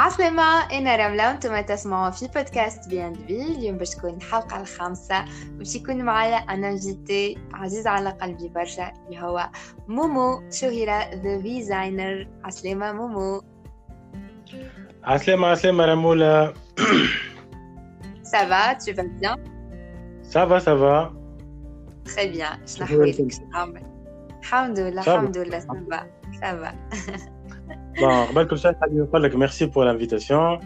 عسلامة أنا رملة وأنتم تسمعوا في بودكاست بيان في اليوم باش تكون الحلقة الخامسة باش يكون معايا أنا invité عزيز على قلبي برشا اللي هو مومو شهيرة the designer عسلامة مومو. عسلامة عسلامة رمولة ça va bien Ça va, ça va. Très bien. شنو أحوالك؟ الحمد لله الحمد لله ça va سافا Bon, merci pour l'invitation.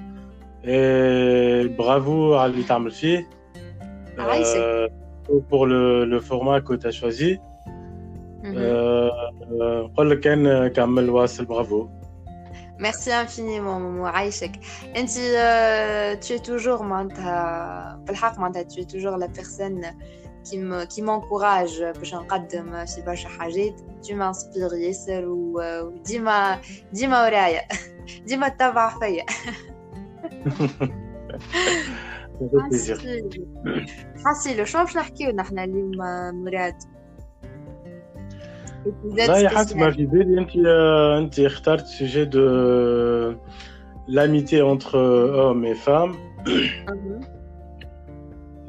Et bravo à Vitamulfi ah, euh, pour le, le, format que tu as choisi. Mhm. Euh, bravo. Merci infiniment, Momo Aïchek. Euh, tu es toujours, tu es toujours la personne qui me qui m'encourage باش نقدم في برشا حاجات tu m'inspires ياسر وديما ديما ورايا ديما تتبع فيا حسيلو شنو باش نحكيو نحن اليوم مراد لا حسب ما في بالي انت انت اخترت سوجي دو l'amitié entre hommes et femmes.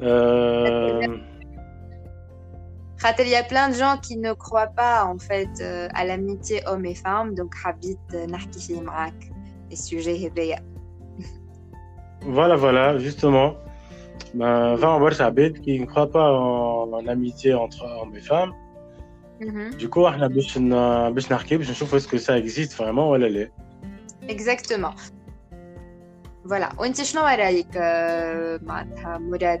euh... il y a plein de gens qui ne croient pas en fait euh, à l'amitié homme et femme, donc Habit euh, Narkifi Mrak, les sujets Hebeya. Voilà, voilà, justement. Bah, enfin, on Habit qui ne croit pas en, l'amitié entre hommes et femmes. Mhm. Du coup, on a bish narki, je trouve est-ce que ça existe vraiment ou elle est. Exactement. Voilà. On dit, je n'en ai Mourad.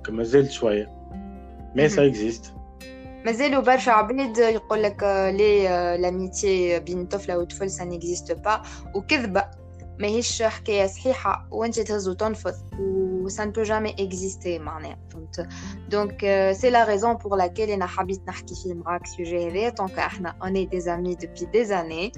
دونك مازال شويه مي سا اكزيست مازالوا برشا عباد يقول لك لي لاميتي بين طفله وطفل سا نيكزيست با وكذبه ماهيش حكايه صحيحه وانت تهز وتنفض و ça ne peut jamais exister معناها فهمت دونك سي لا ريزون بور لاكيل انا حبيت نحكي فيه معاك سوجي هذا دونك احنا اوني دي زامي دوبي دي زاني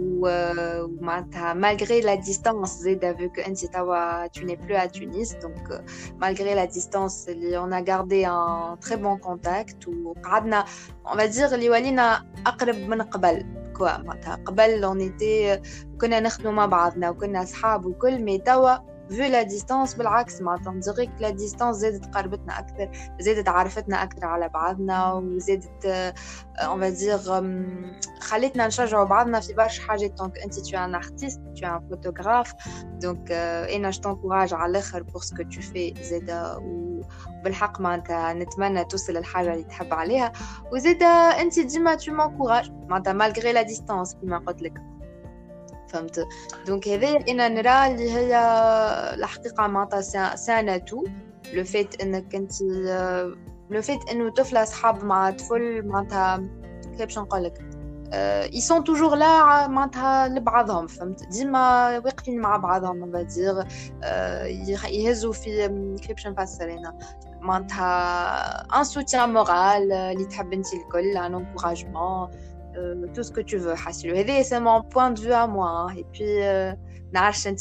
ومعناتها malgré la distance زيدا vu que انت توا tu n'es plus à Tunis donc malgré la distance اللي on a gardé un très bon contact وقعدنا on va dire اللي ولينا اقرب من قبل كوا معناتها قبل on كنا نخدموا مع بعضنا وكنا اصحاب وكل مي توا avec la distance بالعكس معناتها نديريك la distance زادت قربتنا أكثر زادت عرفتنا أكثر على بعضنا وزادت on va dire خلتنا نشجعوا بعضنا في برشا حاجات. donc أنت t'es un artiste t'es un photographe donc أنا je t'encourage على الآخر pour ce que tu fais زادا وبالحق معناتها نتمنى توصل للحاجة اللي تحب عليها. وزادا أنت ديما tu m'encourages معناتها malgré la distance كيما قلت لك. فهمت؟ donc هذا أنا نرى اللي هي الحقيقة معناتها ça n'a tout le fait إنك انت le fait إنه طفلة صحاب مع طفل معناتها كيف باش نقول لك؟ اي sont toujours là معناتها لبعضهم فهمت؟ ديما واقفين مع بعضهم on va dire يهزوا في كيف باش نفسر هنا معناتها un soutien moral اللي تحب أنت الكل un encouragement euh, tout ce que tu veux حسيلو هذا c'est mon point de vue à moi et puis euh, نعرفش انت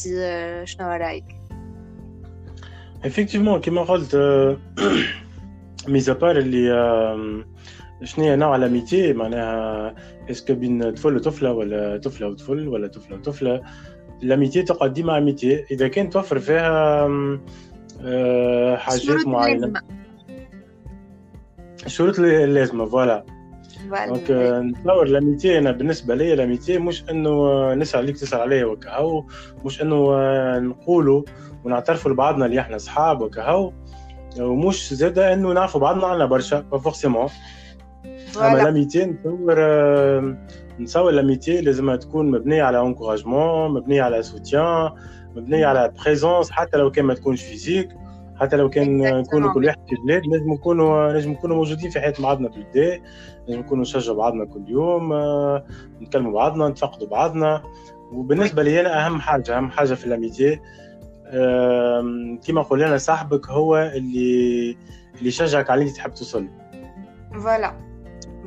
شنو رايك effectivement كما قلت ميزا بار اللي شنو هي نوع الاميتي معناها اسكو بين طفل وطفله ولا طفله وطفل ولا طفله وطفله الاميتي تقعد ديما اميتي اذا كان توفر فيها حاجات معينه الشروط اللازمه فوالا دونك نتصور l'amitié أنا بالنسبة لي l'amitié مش إنه نسأل عليك تسأل عليا وكهو مش إنه نقولوا ونعترفوا لبعضنا اللي إحنا أصحاب وكهو ومش زاده إنه نعرفوا بعضنا عنا برشا forcément أما l'amitié نتصور آه، نتصور l'amitié لازمها تكون مبنية على encouragement مبنية على سوتيان مبنية على présence حتى لو كان ما تكونش physique حتى لو كان نكونوا كل واحد في بلاد لازم نكونوا لازم نكونوا موجودين في حياة بعضنا بالدا لازم نكونوا نشجعوا بعضنا كل يوم آه، نتكلموا بعضنا نتفقدوا بعضنا. وبالنسبة لي أنا أهم حاجة أهم حاجة في ال amitié كما قلنا صاحبك هو اللي اللي يشجعك على اللي تحب توصل voilà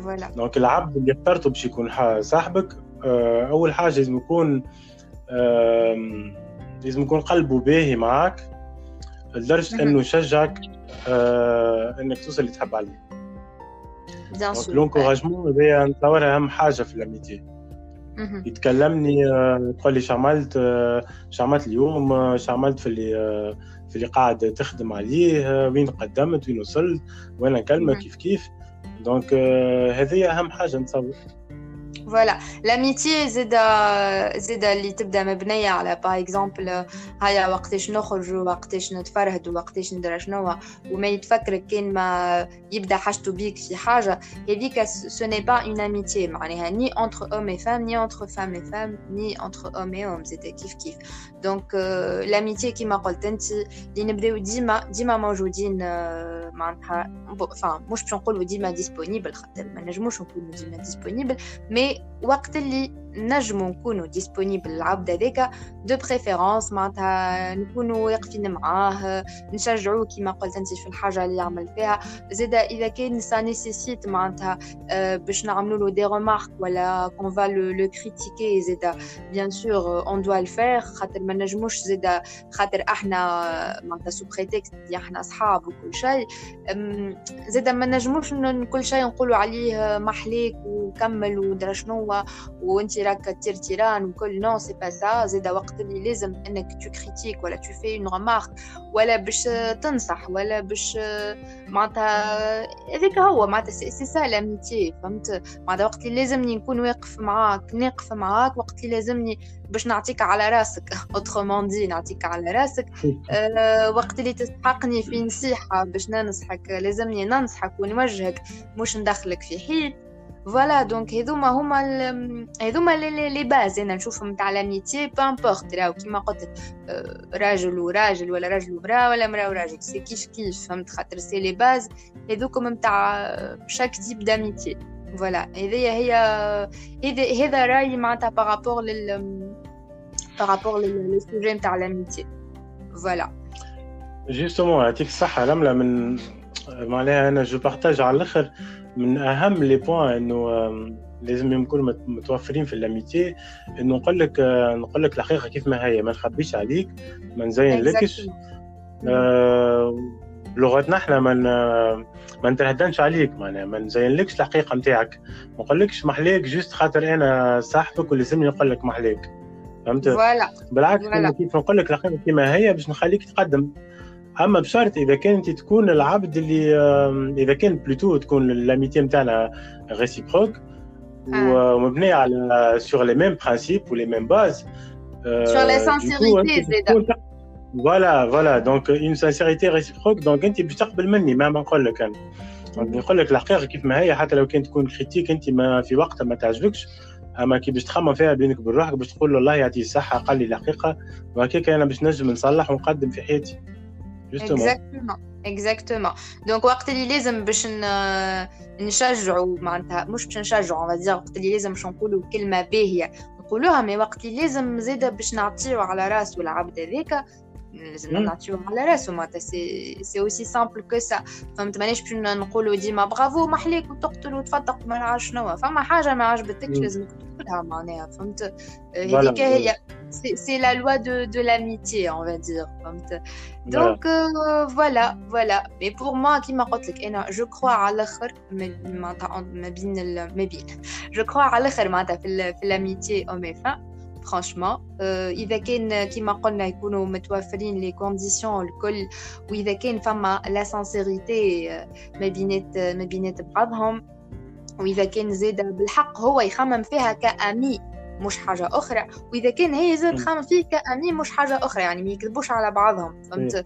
voilà donc العبد اللي اخترته باش يكون صاحبك آه، أول حاجة لازم يكون لازم يكون قلبه باهي معك لدرجه إنه يشجعك آه إنك توصل اللي تحب عليه. bien sûr l'encouragement هذايا نتصورها اهم حاجة في الاميتي يتكلمني يقول لي شعملت شعملت اليوم شعملت في اللي في اللي قاعد تخدم عليه وين قدمت وين وصلت وأنا نكلمك كيف كيف. donc هذه أهم حاجة نتصور. فوالا لاميتي زيد زيد اللي تبدا مبنيه على باغ اكزومبل هيا وقتاش نخرج وقتاش نتفرهد وقتاش ندير شنو وما يتفكرك كان ما يبدا حاجته بيك في حاجه هذيك سو ني با اون اميتي معناها ني انتر اوم اي فام ني انتر فام اي فام ني انتر اوم اي اوم زيد كيف كيف دونك لاميتي كيما قلت انت اللي نبداو ديما ديما موجودين معناتها فان مش باش نقولوا ديما ديسپونيبل خاطر ما نجموش نكونوا ديما ديسپونيبل مي وقت اللي نجمو نكونوا ديسپونيبل العبد هذاك دو بريفيرونس معناتها نكونوا واقفين معاه نشجعوه كيما قلت أنت في الحاجة اللي يعمل فيها. زاد إذا كان سا نيسيسيت معناتها باش نعملوا له دي ريمارك ولا كون فا لو كريتيكي زاد بيان سور اون دوا الفير خاطر ما نجموش زاد خاطر إحنا معناتها سو بريتكست إحنا أصحاب وكل شيء. زاد ما نجموش كل شيء نقولوا عليه محليك وكمل ودرا شنو وأنت راك تير تيران وكل نو سي با سا زيد وقت اللي لازم انك تو كريتيك ولا تو في اون رمارك ولا باش تنصح ولا باش معناتها هذاك هو معناتها c'est ça l'amitié فهمت معناتها وقت اللي لازمني نكون واقف معاك ناقف معاك وقت اللي لازمني باش نعطيك على راسك autrement dit نعطيك على راسك أه وقت اللي تستحقني في نصيحه باش ننصحك لازمني ننصحك ونوجهك مش ندخلك في حيط فوالا دونك هذوما هما هذوما لي باز انا نشوفهم تاع لاميتي بامبورت راهو كيما قلت راجل وراجل ولا راجل ومراه ولا مراه وراجل سي كيف كيف فهمت خاطر سي لي باز هذوكم نتاع شاك تيب داميتي فوالا هذيا هي هذا هذا رايي معناتها بارابور لل بارابور للسوجي نتاع لاميتي فوالا جوستومون يعطيك الصحة لملة من معناها انا جو بارتاج على الاخر من أهم لي بوان إنه لازم نكونوا متوفرين في الأميتي. إنه نقول لك نقول لك الحقيقة كيف ما هي ما نخبيش عليك ما نزين لكش. آه بلغتنا إحنا ما ما نتهدنش عليك معناها ما نزينلكش الحقيقة نتاعك. ما نقولكش محليك juste خاطر أنا صاحبك ولازمني نقول لك محليك فهمت؟ voilà بالعكس كيف نقول لك الحقيقة كيما هي باش نخليك تقدم. أما بشرط إذا كانت تكون العبد اللي إذا كان plutôt تكون l'amitié نتاعنا réciproque ومبنية على sur les mêmes principes و les mêmes bases sur les sincérités زيد voilà voilà donc une sincérité réciproque donc انت باش تقبل مني ما نقول لك أنا. نقول لك الحقيقة كيف ما هي حتى لو كانت تكون critique انت ما في وقتها ما تعجبكش. أما كي باش تخمم فيها بينك وبين روحك باش تقول الله يعطيه الصحه قال لي الحقيقة وهكاك أنا باش نجم نصلح ونقدم في حياتي. exactement exactement donc وقت اللي لازم باش نشجعوا معناتها مش باش نشجعوا va dire وقت اللي لازم باش نقولوا كلمه باهيه نقولوها mais وقت اللي لازم زاده باش نعطيو على راسو العبد هذاك لازم نعطيو على راسو معناتها سي سي اوسي سامبل كو سا فهمت مانيش باش نقولوا ديما برافو محليك وتقتل وتفتق ما نعرف شنو فما حاجه ما عجبتكش لازم تقولها معناها فهمت هذيك هي c'est la loi de, de l'amitié, on va dire. Donc, voilà. Euh, voilà, voilà. Mais pour moi, qui m'a je crois à l'autre, je crois à l'autre, l'amitié homme et femme. franchement اذا كان كيما قلنا يكونوا متوفرين les conditions الكل واذا كان فما la sincérité ما بينات ما بينات بعضهم واذا كان زادة بالحق هو يخمم فيها comme amie مش حاجة أخرى واذا كان هي زادة تخمم فيه comme ami مش حاجة أخرى يعني ما يكذبوش على بعضهم فهمت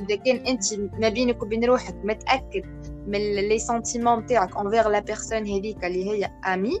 اذا كان انت ما بينك وبين روحك متاكد من les sentiments نتاعك envers la personne هذيك اللي هي amie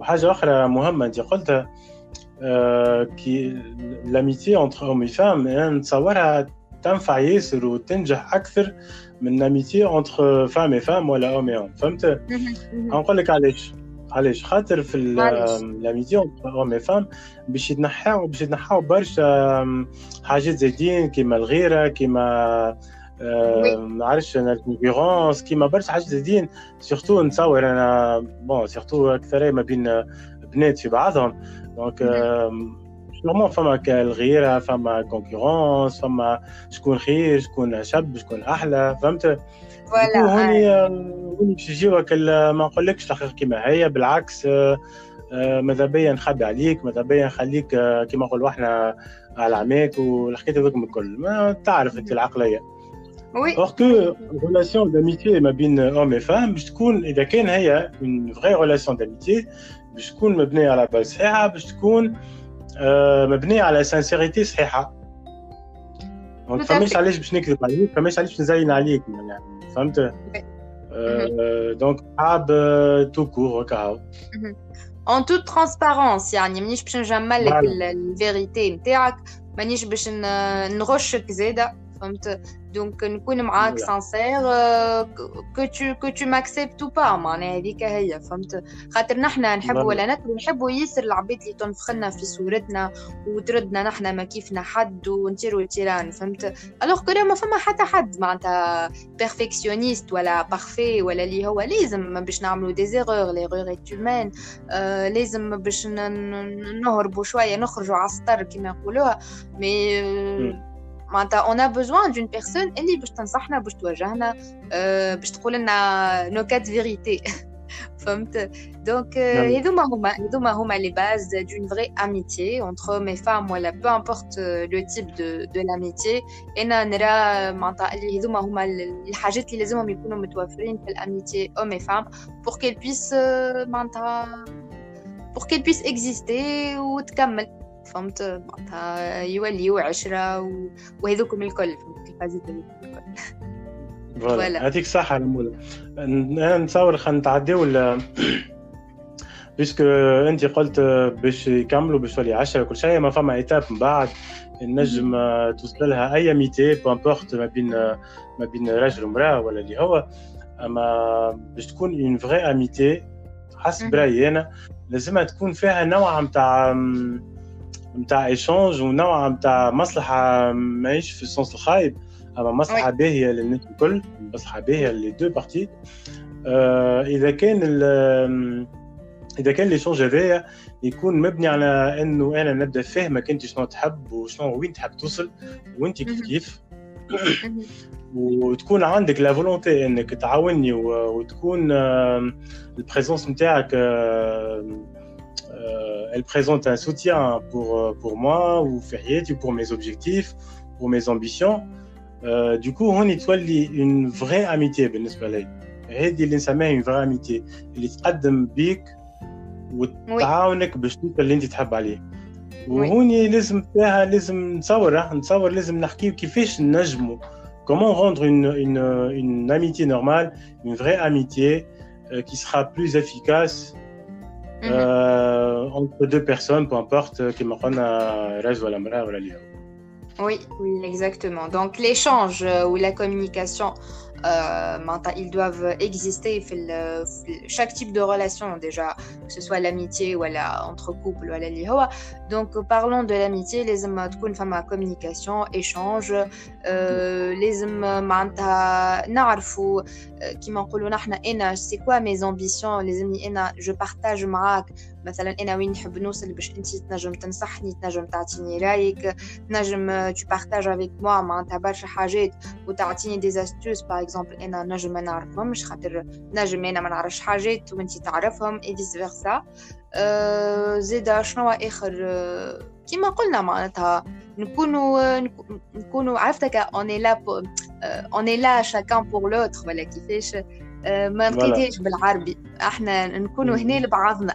وحاجة أخرى مهمة أنت قلتها كي l'amitié entre homme femme نتصورها تنفع ياسر وتنجح أكثر من l'amitié entre femme femme ولا homme homme فهمت؟ نقول لك علاش. علاش؟ خاطر في l'amitié entre homme femme باش يتنحاو باش يتنحاو برشا حاجات زايدين كيما الغيرة كيما ما عرفتش أنا ال concurrence كيما برشا حاجات زايدين surtout نتصور أنا bon surtout أكثر ما بين بنات في بعضهم. donc normal فما الغيره فما concurrence فما شكون خير شكون شاب شكون أحلى فهمت؟ voilà هوني هوني باش يجيوك ما نقولكش الحقيقة كيما هي بالعكس ماذا بيا نخبي عليك ماذا بيا نخليك كيما نقولوا إحنا على عماك والحكاية هذوك الكل. ما تعرف أنت العقلية. Oui. Or que relation d'amitié ما بين homme et femme باش تكون اذا كان هي une vraie relation d'amitié باش تكون مبنيه على باز صحيحه باش تكون مبنيه على سانسيريتي صحيحه دونك فماش علاش باش نكذب عليك فماش علاش باش نزين عليك يعني فهمت دونك حاب تو كور هكا اون توت ترانسبارونس يعني مانيش باش نجمل لك الفيريتي نتاعك مانيش باش نغشك زاده فهمت؟ دونك نكون معاك سانسير كو تو كو تو ماكسبت أو با معناها هذيك هي فهمت؟ خاطر نحنا نحبوا ولا نكرهوا نحبوا ياسر العباد اللي تنفخنا في صورتنا وتردنا نحنا ما كيفنا حد ونطيروا تيران فهمت؟ الوغ كو ما فما حتى حد معناتها بيرفكسيونيست ولا بارفي ولا اللي هو لازم باش نعملوا دي زيرور ليغور هيومان لازم باش نهربوا شوية نخرجوا على السطر كما يقولوها مي معناتها اون ا بوزوان دون بيرسون اللي باش تنصحنا باش توجهنا باش تقول لنا نوكات فيريتي فهمت دونك هذوما هما هذوما هما لي باز دون فري اميتي اونتر مي فام ولا بو امبورت لو تيب دو دو لاميتي انا نرى معناتها اللي هذوما هما الحاجات اللي لازمهم يكونوا متوفرين في الاميتي او مي فام بور كيل بيس معناتها بور كيل بيس اكزيستي وتكمل فهمت معناتها يوليو عشرة وهذوكم الكل فهمت الفازات الكل. فوالا. يعطيك الصحة المولى أنا نتصور خلينا نتعداو بيسكو أنت قلت باش يكملوا باش تولي 10 كل شيء ما فما إيتاب من بعد. نجم توصل لها أي ميتي بامبورت ما بين ما بين راجل ومرأة ولا اللي هو. أما باش تكون une vraie amitié حسب رأيي أنا لازمها تكون فيها نوع نتاع نتاع échange ونوع نتاع مصلحة ماهيش في ال sens الخايب. أما مصلحة باهية للناس الكل مصلحة باهية les deux parties آه إذا كان إذا كان l'échange هذايا يكون مبني على إنه أنا نبدأ فاهمك انت شنو تحب وشنو وين تحب توصل وانت كيف. كيف وتكون عندك la volonté إنك تعاوني وتكون ال présence نتاعك elle présente un soutien pour, euh, pour moi ou ou pour mes objectifs, pour mes ambitions. Euh, du coup, on étoile une vraie amitié بالنسبة لي. هذه اللي نسميها une vraie amitié اللي تقدم بيك وتعاونك باش توصل اللي انت تحب عليه. وهوني لازم فيها لازم نتصور نتصور لازم نحكيو كيفاش نجموا comment rendre une, une, une amitié normale, une vraie amitié euh, qui sera plus efficace Mhm. Euh, entre deux personnes, peu importe, qui m'apprennent à reste ou la ou la Oui, oui, exactement. Donc l'échange euh, ou la communication euh, ils doivent exister chaque type de relation déjà que ce soit l'amitié ou la entre couple ou la donc parlons de l'amitié les تكون فما communication échange لازم معناتها qui كيما نقولوا نحنا انا c'est quoi mes ambitions لازمني انا je partage معاك مثلا أنا وين نحب نوصل باش انت تنجم تنصحني تنجم تعطيني رأيك تنجم تو بارتاج افيك موا معناتها برشا حاجات وتعطيني دي استوس باغ اكزومبل أنا نجم ما نعرفهمش خاطر نجم أنا ما نعرفش حاجات وانت تعرفهم et vice versa أه زيد شنو آخر؟ كيما قلنا معناتها نكونوا نكونوا عرفتك on est là on est là chacun pour l'autre ولا كيفاش؟ ما لقيتهاش بالعربي. إحنا نكونوا هنا لبعضنا.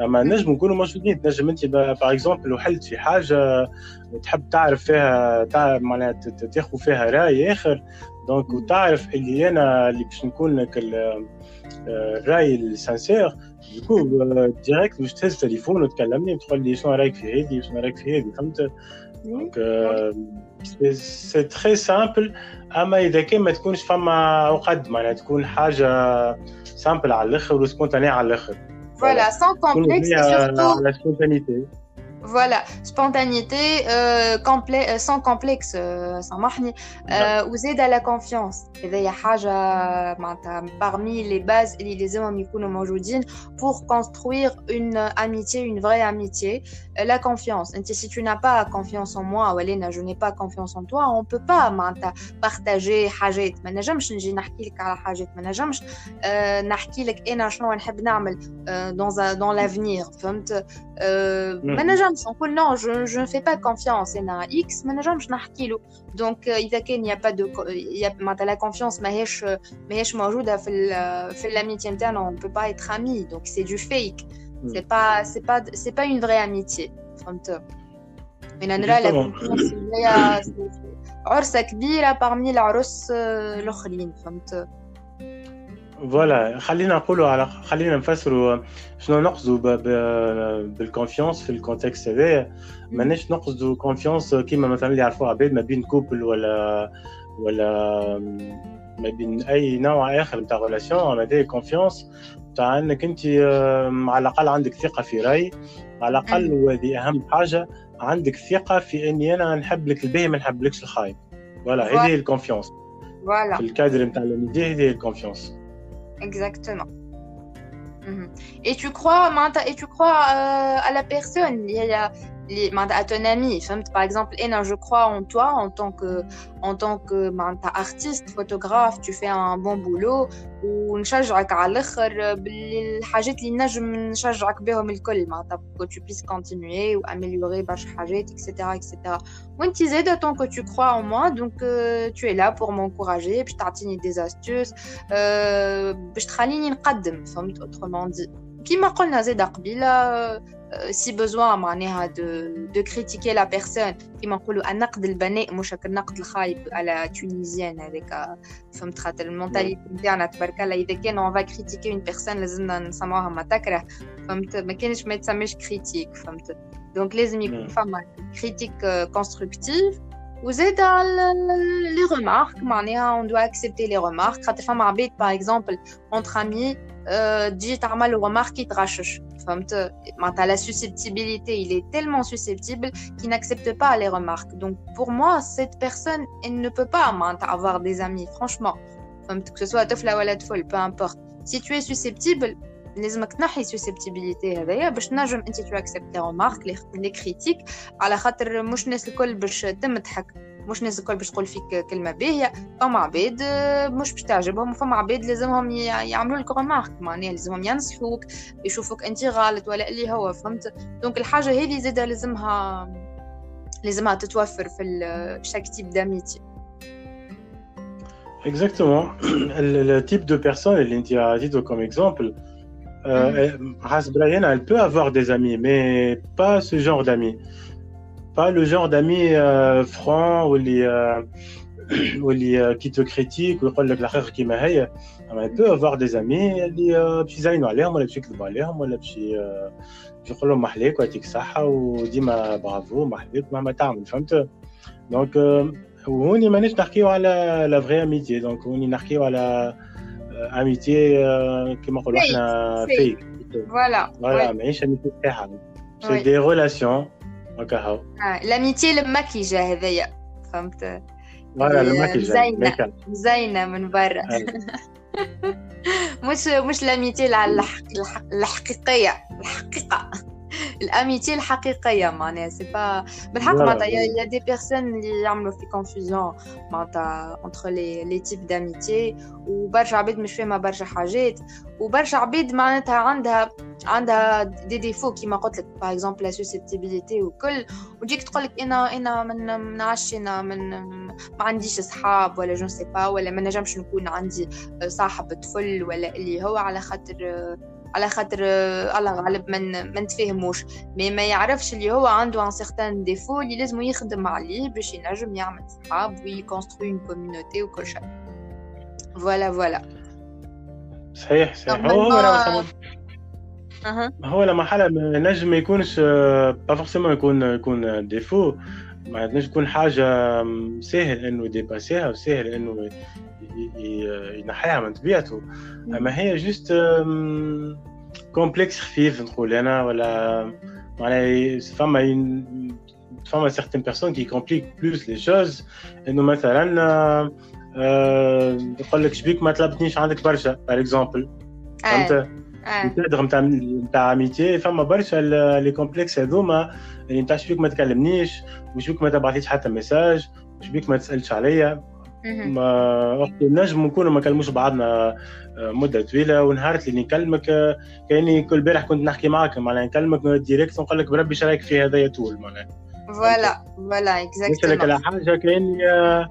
ما نجم نكونوا موجودين. تنجم أنت par exemple وحلت في حاجة تحب تعرف فيها تعرف معناها تاخذ فيها رأي آخر. donc وتعرف اللي أنا اللي باش نكون لك الرأي ال sincère. du coup direct باش تهز تليفون وتكلمني وتقول لي شنو رايك في هذه شنو رايك في هذه فهمت؟ donc c'est très simple أما إذا كان ما تكونش فما عقد معناها تكون حاجة سامبل على الآخر وسبونتاني على الآخر. Voilà, sans complexe. Et surtout... la, la spontanéité. Voilà, spontanéité euh, euh, sans complexe, euh, sans mahni, euh, vous aide à la confiance. Parmi les bases, les pour construire une amitié, une vraie amitié la confiance. انت si tu n'as pas confiance en moi ولينا je n'ai pas confiance en toi, on peut pas معناتها partager حاجات ما نجمش نجي نحكي لك على حاجات ما نجمش نحكي لك انا شنو نحب نعمل dans dans l'avenir فهمت ما نجمش on peut non je je ne fais pas confiance à X mais نجمش نحكي له donc إذا كان il y a pas de il y a معناتها la confiance ماهيش ماهيش موجودة في في l'amitié نتاعنا on peut pas être amis donc c'est du fake c'est pas c'est pas c'est pas une vraie amitié فهمت من نرى la confiance هي عرسة كبيرة parmi العرس الآخرين فهمت فوالا خلينا نقولوا على خلينا نفسروا شنو نقصدوا بالكونفيونس في الكونتكست هذايا ماناش نقصدوا كونفيونس كيما مثلا اللي يعرفوها عباد ما بين كوبل ولا ولا ما بين اي نوع اخر نتاع ريلاسيون هذه كونفيونس تاع إنك أنت على الأقل عندك ثقة في رأي. على الأقل وهذه أهم حاجة عندك ثقة في إني أنا نحب لك الباهي ما نحبلكش الخايب voilà هذه هي ال confiance voilà في الكادر نتاع l'amitié هذه هي ال confiance Exactement. Mhm. Et tu crois, et tu crois euh, à la personne. Il y a, à ton ami par exemple je crois en toi en tant que en tant que artiste photographe tu fais un bon boulot ونشجعك على الاخر بالحاجات اللي نجم نشجعك بهم الكل معناتها que tu puisses continuer ou améliorer برشا حاجات etc etc وانت زاده tant que tu crois en moi donc euh, tu es là pour m'encourager باش تعطيني des astuces euh, باش تخليني نقدم فهمت autrement dit كيما قلنا زاده قبيله euh, si besoin معناها de, de critiquer la personne كيما نقولوا النقد البناء مش النقد الخايب على تونيزيان هذاك فهمت خاطر المونتاليتي نتاعنا تبارك الله اذا كان اون فا كريتيكي اون بيرسون لازمنا نسمعوها ما تكره فهمت ما كانش ما يتسميش كريتيك فهمت دونك لازم يكون فما كريتيك كونستركتيف vous êtes dans les remarques, on doit accepter les remarques. Quand tu fais par exemple, entre amis, euh, dit Tarma le remarque, il te racheche. La susceptibilité, il est tellement susceptible qu'il n'accepte pas les remarques. Donc pour moi, cette personne, elle ne peut pas avoir des amis, franchement. Que ce soit طفلة ولا طفل, peu importe. Si tu es susceptible, لازمك تنحي susceptibilité هذايا باش نجم انت tu acceptes les remarques les critiques على خاطر مش الناس الكل باش تمدحك مش الناس الكل باش تقول فيك كلمه باهيه فما عباد مش باش تعجبهم وفما عباد لازمهم يعملوا لك remarque معناها لازمهم ينصحوك يشوفوك انت غلط ولا اللي هو فهمت دونك الحاجة هذه زاده لازمها لازمها تتوفر في شاك تيب داميتي Exactement. Le, type de personne, elle a dit comme exemple, Euh, Brian, elle peut avoir des amis, mais pas ce genre d'amis. Pas le genre d'amis euh, francs ou les, euh, ou les euh, qui te critiquent ou qui Elle peut avoir des amis اللي باش يزينوا عليهم ولا باش يكذبوا عليهم ولا باش يقول لهم محليك ويعطيك الصحة وديما برافو محليك مهما تعمل فهمت دونك وهوني مانيش نحكيو على لا فري اميتي دونك هوني نحكيو على أميتي كما نقولوا إحنا فيك فوالا فوالا ماهيش أميتي صحيحة. سي دي ريلاسيون هكا هو لاميتي المكيجه هذايا. فهمت؟ voilà المكيجه زينة. زينة من برا. مش مش l'amitié الحقيقية. الحقيقة. ال amitié الحقيقية معناها. c'est pas بالحق معناتها y a des personnes اللي يعملوا في confusion معناتها entre les les types d'amitié وبرشا عباد مش فاهمة برشا حاجات. وبرشا عباد معناتها عندها عندها دي ديفو كيما قلت لك par exemple la susceptibilité وكل وتجيك تقول لك أنا أنا من من أنا من ما عنديش صحاب ولا je sais pas ولا ما نجمش نكون عندي صاحب طفل ولا اللي هو على خاطر على خاطر الله غالب من ما نتفاهموش mais ما يعرفش اللي هو عنده un certain défaut اللي لازم يخدم عليه باش ينجم يعمل صحاب وي construit une community وكل شيء voilà voilà صحيح صحيح. هو هو هو لما حاله نجم ما يكونش با فورسيمون يكون يكون ديفو ما نجم يكون حاجه ساهل انه يديباسيها وساهل انه ينحيها من طبيعته اما هي جوست كومبلكس خفيف نقول انا ولا معناها فما فما سيغتين بيرسون كي كومبليك بلوس لي شوز انه مثلا آه، يقول لك شبيك ما طلبتنيش عندك برشا بار اكزومبل فهمت الكادر نتاع نتاع amitié فما برشا les complexes هذوما اللي نتاع شبيك ما تكلمنيش وشبيك ما تبعثليش حتى message وشبيك ما تسألش عليا. ما نجم نكونوا ما كلموش بعضنا آه، مدة طويلة ونهارت اللي نكلمك آه، كأني كل بارح كنت نحكي معك معناها نكلمك direct ونقول لك بربي شرايك في هذا يطول معناها. voilà voilà exactement على حاجة كأني آه،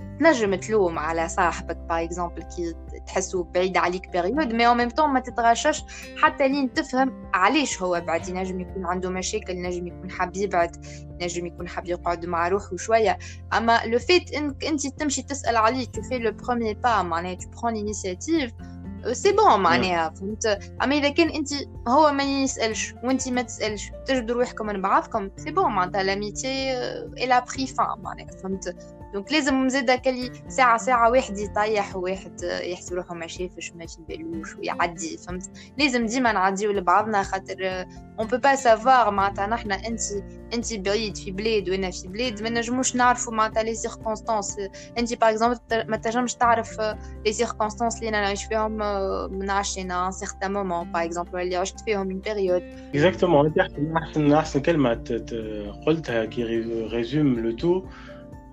تنجم تلوم على صاحبك par exemple كي تحسه بعيد عليك période mais au même ما تتغشش حتى لين تفهم علاش هو بعد ينجم يكون عنده مشاكل ينجم يكون حاب يبعد ينجم يكون حاب يقعد مع روحه شوية. أما le fait انك انت تمشي تسأل عليه tu fais le premier pas معناها tu prends l'initiative c'est bon معناها فهمت؟ أما إذا كان انت هو ما يسألش وانت ما تسألش تجدوا روحكم من بعضكم c'est bon معناتها l'amitié elle prend fin معناها فهمت؟ donc لازم زاد كلي ساعة ساعة واحد يطيح وواحد يحسب روحه ما شافش في بالوش ويعدي فهمت لازم ديما نعديو لبعضنا خاطر on peut pas savoir معناتها نحنا انت انت بعيد في بلاد وأنا في بلاد ما نجموش نعرفوا معناتها les circonstances انت par exemple ما تنجمش تعرف les circonstances اللي أنا نعيش فيهم من عشنا un certain moment par exemple اللي عشت فيهم من période exactement احسن احسن كلمه قلتها كي résume le tout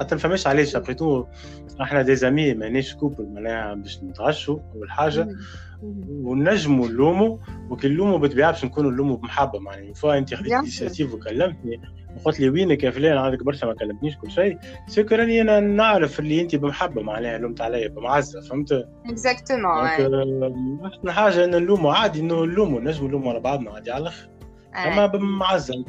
ما فهمش علاش après tout إحنا des amis مانيش couple معناها باش نتغشوا أول حاجة. ونجموا نلوموا وكي نلوموا بالطبيعة باش نكونوا نلوموا بمحبة معناها fois انت خديت initiative وكلمتني وقلت لي وينك يا فلان؟ عندك برشا ما كلمتنيش كل شيء. سكر راني أنا نعرف اللي أنت بمحبة معناها لومت عليا بمعزة فهمت؟ اكزاكتومون أحسن حاجة ان نلوموا عادي إنه نلوموا نجموا نلوموا على بعضنا عادي على الأخر. أما بمعزة أنت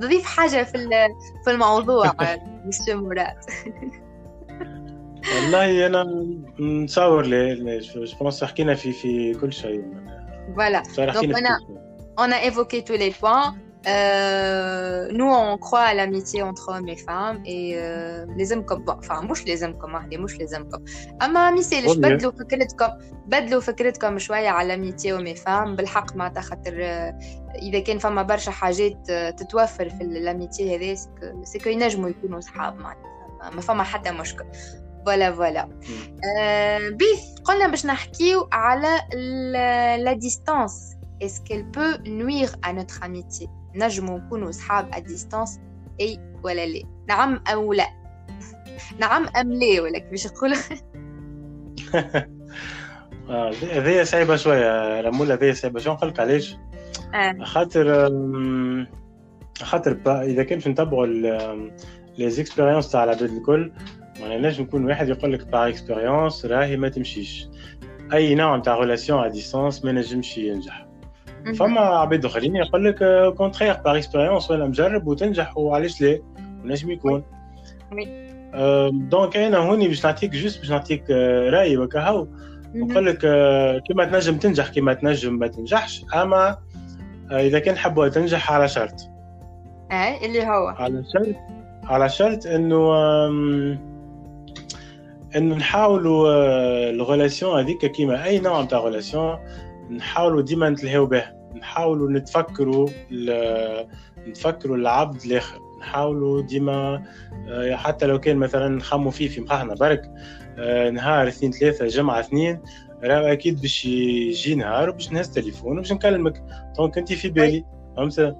تضيف حاجة في في الموضوع مراد. والله أنا نتصور لي جو حكينا في في كل شيء. فوالا دونك أنا on a évoqué tous les points. Euh, nous, on croit à l'amitié entre hommes et femmes et euh, les hommes comme bon, enfin مش les hommes comme les مش les hommes comme اما ما يسالش بدلوا فكرتكم بدلوا فكرتكم شويه على l'amitié hommes et femmes بالحق معناتها خاطر اذا كان فما برشا حاجات تتوفر في الاميتي هذا سكو ينجموا يكونوا صحاب معناتها ما فما حتى مشكل فوالا فوالا آه بيث قلنا باش نحكيو على لا ديستانس est-ce qu'elle peut nuire à notre amitié نجموا نكونوا صحاب distance أي ولا لا؟ نعم أو لا؟ نعم أم لا ولا كيفاش نقول؟ هذه صعيبة شوية رمولة هذه صعيبة. شو نقول لك علاش؟ آه. خاطر خاطر إذا كان في نتبعوا les expériences تاع العباد الكل ما نجم نكون واحد يقول لك par expérience راهي ما تمشيش. أي نوع تاع relation à distance ما نجمش ينجح. فما عباد اخرين يقول لك contraire par expérience وأنا مجرب وتنجح وعلاش لا؟ ونجم يكون. donc أنا هوني باش نعطيك juste باش نعطيك رأي وكهو نقول لك كيما تنجم تنجح كيما تنجم ما تنجحش. أما إذا كان حبوا تنجح على شرط. إيه اللي هو. على شرط على شرط إنه إنه نحاولوا ال relation هذيك كيما أي نوع تاع relation نحاولوا ديما نتلهيو به. نحاولوا نتفكروا نتفكروا العبد الآخر. نحاولوا ديما آه، حتى لو كان مثلا نخموا فيه في مخاخنا برك آه، نهار اثنين ثلاثة جمعة اثنين راه أكيد باش يجي نهار باش نهز تليفون وباش نكلمك. donc انت في بالي فهمت؟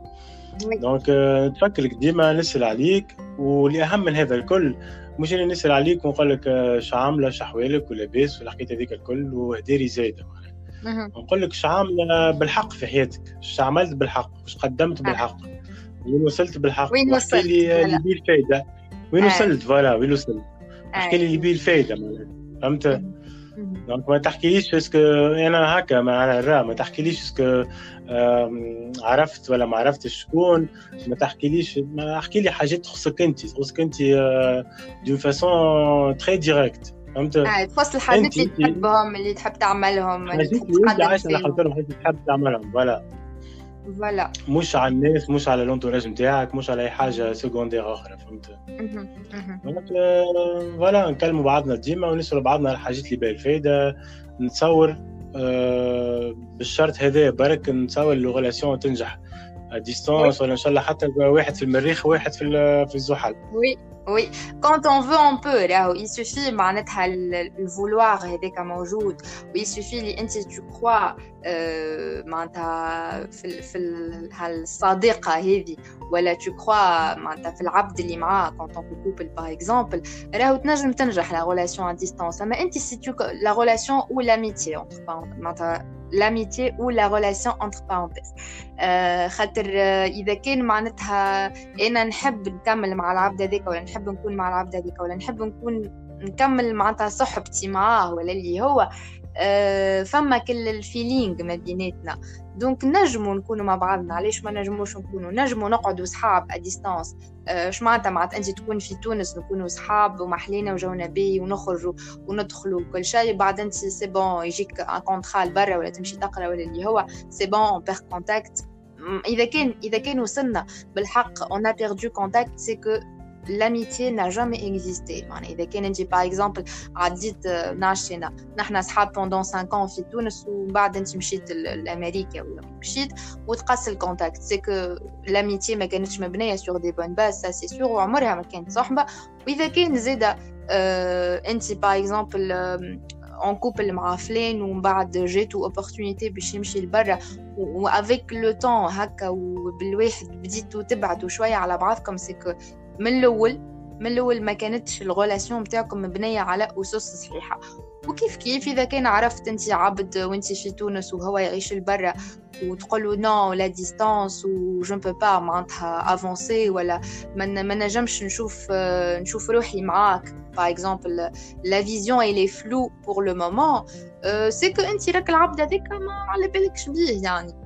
donc آه، نتفكرك ديما نسأل عليك واللي اهم من هذا الكل مش أني نسأل عليك ونقول لك شو عاملة شو أحوالك ولاباس والحكاية هذيك الكل وهدرة زايدة. نقول لك شو عاملة بالحق في حياتك؟ شو عملت بالحق؟ شو قدمت بالحق؟ وين وصلت بالحق؟ وين وصلت؟ لي اللي بيه الفايدة. وين آه. وصلت؟ voilà وين وصلت؟ احكي لي اللي بيه الفايدة فهمت؟ donc ما تحكيليش est-ce que أنا هكا مع الرا ما تحكيليش est-ce que عرفت ولا ما عرفتش شكون. ما تحكيليش ما احكي لي حاجات تخصك أنت. تخصك أنت d'une façon très directe فهمت؟ آه تخص الحاجات اللي تحبهم اللي تحب تعملهم اللي تحب تقدم خاطرهم حاجات تحب تعملهم voilà. Voilà. مش على الناس مش على l'entourage نتاعك مش على أي حاجة secondaire أخرى فهمت؟ donc voilà نكلموا بعضنا ديما ونسالوا بعضنا على الحاجات اللي بيه الفايده نتصور آه، بالشرط هذا برك نتصور ال relation تنجح. distance ولا إن شاء الله حتى واحد في المريخ وواحد في في الزحل. وي وي كونت اون فو اون بو راهو يسوفي معناتها الفولوار هذاك موجود ويسوفي اللي انت تو كخوا معناتها في في هالصديقه هذه ولا تو كخوا معناتها في العبد اللي معاه كونت اون كوبل باغ اكزومبل راهو تنجم تنجح لا ريلاسيون ا ديستونس اما انت سي تو لا ريلاسيون او لاميتي معناتها L'amitié ou la relation entre parenthèses. خاطر إذا كان معناتها إنا نحب نكمل مع العبد هذاك ولا نحب نكون مع العبد هذاك ولا نحب نكون نكمل معناتها صحبتي معاه ولا اللي هو فما كل ال feeling ما بيناتنا donc نجموا نكونوا مع بعضنا. علاش ما نجموش نكونوا نجموا نقعدوا صحاب à distance اش معناتها؟ معناتها انت تكون في تونس نكونوا صحاب ومحلينا وجونا بي ونخرجوا وندخلوا وكل شيء. بعد انت c'est bon يجيك un contrat برا ولا تمشي تقرا ولا اللي هو c'est bon on perd contact إذا كان إذا كان وصلنا بالحق on a perdu contact c'est que l'amitié n'a jamais existé معناها إذا كان أنت باغ اكزومبل عديت نعشينا نحن أصحاب بوندون 5 ans في تونس ومن بعد أنت مشيت لأمريكا ولا مشيت وتقص الكونتاكت سي كو l'amitié ما كانتش مبنية سور دي بون باز سا سي سور وعمرها ما كانت صحبة وإذا كان زادة أنت باغ اكزومبل اون كوبل مع فلان ومن بعد جاتو اوبورتونيتي باش يمشي لبرا وافيك لو طون هكا وبالواحد بديتو تبعدوا شويه على بعضكم سيكو من الأول من الأول ما كانتش ال relation بتاعكم مبنية على أسس صحيحة. وكيف كيف؟ إذا كان عرفت أنت عبد وأنت في تونس وهو يعيش لبرا وتقول non la distance و je peux pas معناتها avancer ولا ما نجمش نشوف نشوف روحي معاك. par exemple la vision est floue pour le moment c'est que أنت راك العبد هذاك ما على بالكش بيه يعني.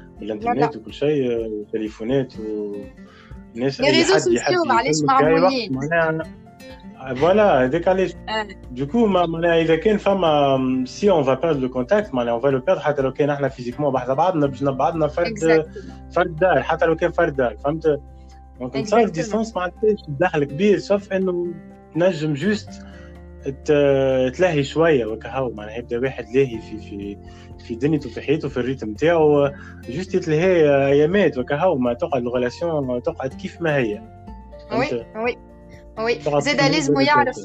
بالانترنت وكل شيء وتليفونات وناس اي حد يحب معليش معمولين Voilà, décalé. Du coup, إذا كان فما si on va perdre le contact معناها on va le perdre حتى لو كان إحنا physiquement بحذا بعضنا باش بعضنا فرد فرد دار حتى لو كان فرد دار فهمت؟ donc نصير distance ما عندهاش دخل كبير sauf إنه تنجم juste تلهي شوية وكهو معناها يبدأ واحد لاهي في في في دنيته في حياته في ال rythme نتاعو. juste يتلهي ايامات وكهو ما تقعد ال relation تقعد كيف ما هي. oui oui oui. زاد لازم يعرف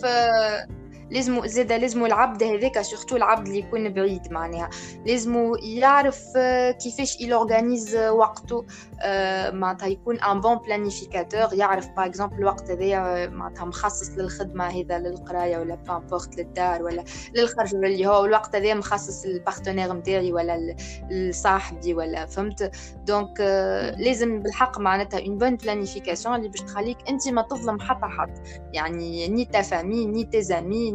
لازم زاد لازم العبد هذاك surtout العبد اللي يكون بعيد معناها. لازم يعرف كيفاش ي l'organise وقته معناتها يكون un bon planificateur يعرف par exemple الوقت هذايا معناتها مخصص للخدمة هذا للقراية ولا n'importe للدار ولا للخرج ولا اللي هو الوقت هذايا مخصص لل partenaire نتاعي ولا لصاحبي ولا فهمت؟ donc لازم بالحق معناتها une bonne planification اللي باش تخليك أنت ما تظلم حتى حد يعني ni ta famille ni tes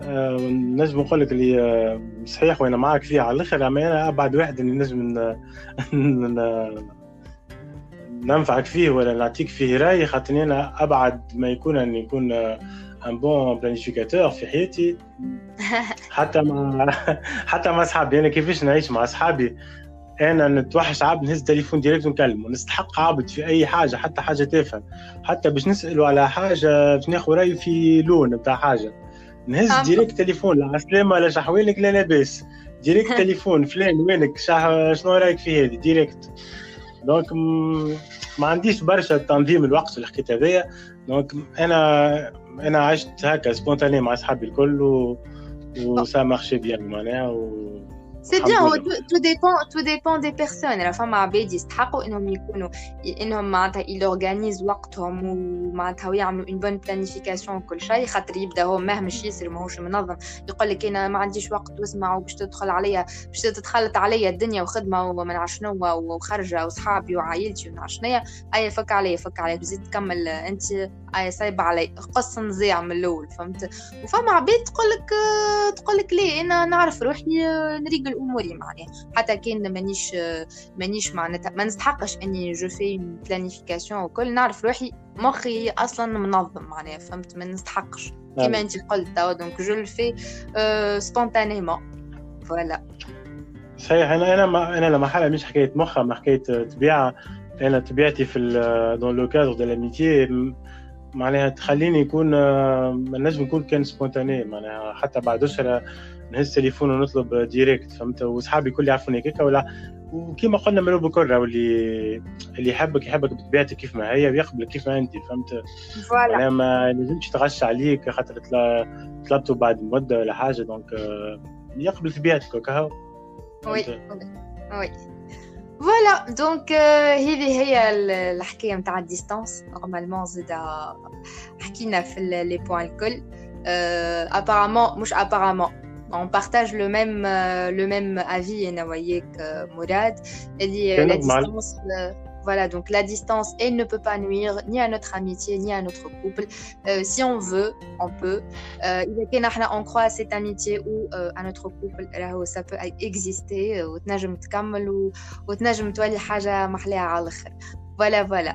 نجم نقول لك اللي آه، صحيح وأنا معك فيها. على الآخر أما أنا ابعد واحد اللي نجم ننفعك فيه ولا نعطيك فيه رأي خاطر أنا أبعد ما يكون أن يكون un bon planificateur في حياتي. حتى مع حتى مع أصحابي. أنا كيفاش نعيش مع أصحابي؟ أنا نتوحش عبد نهز تليفون direct ونكلمه نستحق عبد في أي حاجة حتى حاجة تافهة. حتى باش نساله على حاجة باش ناخذ رايه في لون نتاع حاجة. نهز direct تليفون لا عسلامة لا شحوالك لا لاباس؟ direct تليفون فلان وينك؟ شنو رايك في هذه؟ direct. donc ما عنديش برشا تنظيم الوقت في الحكاية هذيا. donc أنا أنا عشت هكا spontané مع أصحابي الكل و et ça marche bien معناها et c'est bien tout dépend tout dépend des personnes راه فما عباد يستحقوا انهم يكونوا انهم معناتها ي l'organise وقتهم ومعناتها ويعملوا une bonne planification وكل شيء خاطر يبدا هو مهمش ياسر ماهوش منظم يقول لك أنا ما عنديش وقت واسمع وباش تدخل عليا باش تتخلط عليا الدنيا وخدمه وما نعرف شنو وخرجه وصحابي وعائلتي وما شنو اي فك عليا فك عليا بزيد تكمل انت اي صايبه علي قص نزيع من الأول فهمت وفما عباد تقول لك تقول لك ليه أنا نعرف روحي أموري معناها. حتى كان مانيش مانيش معناتها ما نستحقش إني je fais planification وكل نعرف روحي مخي أصلا منظم معناها فهمت؟ ما نستحقش. كيما نعم. انت قلت توا donc je fais spontanément voilà صحيح. أنا أنا ما أنا لما حاله مش حكاية مخ ما حكاية طبيعة. أنا طبيعتي في dans le cadre de l'amitié معناها تخليني يكون ما نجم نكون كان spontané معناها حتى بعد اشهر نهز تليفون ونطلب direct فهمت؟ وأصحابي الكل يعرفوني هكاك ولا؟ وكيما قلنا من بكل واللي اللي يحبك يحبك بطبيعتك كيف ما هي ويقبلك كيف ما أنت فهمت؟ voilà. ما لازمش تغش عليك خاطر طلبته بعد مدة ولا حاجة donc يقبل طبيعتك وكهو وي وي. فوالا دونك هذه هي الحكاية نتاع ال distance. normalement زيد حكينا في لي بوين الكل. ابارامون مش ابارامون on partage le même, euh, le même avis, Nawayek euh, Mourad. Et la distance, euh, voilà, donc la distance, elle ne peut pas nuire ni à notre amitié, ni à notre couple. Euh, si on veut, on peut. Euh, on croit à cette amitié ou euh, à notre couple, ça peut exister. Voilà, voilà.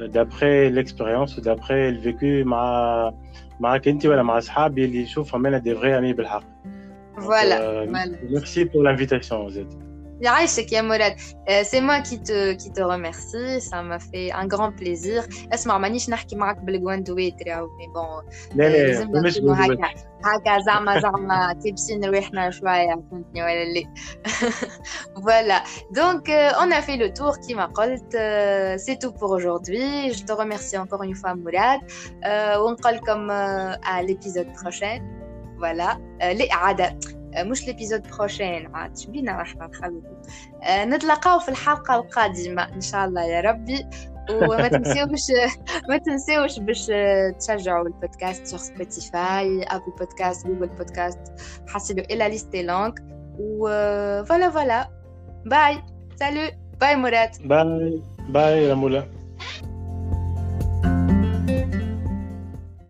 d'après l'expérience ou d'après le vécu مع معك انت ولا مع اصحابي اللي يشوفهم انا دي فغي امي بالحق فوالا ميرسي بور لانفيتاسيون زيد يعيشك يا مراد euh, c'est moi qui te, qui te remercie, ça m'a fait un grand plaisir. Voilà, donc euh, on a fait le tour euh, C'est tout pour aujourd'hui. Je te remercie encore une fois, Mourad. On parle comme à l'épisode prochain. Voilà, les مش l'épisode prochain عاد شبينا راح نخلطوا نتلاقاو في الحلقة القادمة إن شاء الله يا ربي وما تنسيوش ما تنسيوش باش تشجعوا البودكاست sur Spotify Apple Podcast Google Podcast حصلوا la liste est longue و voilà voilà. Bye. Salut. Bye مراد. Bye. Bye يا مولا.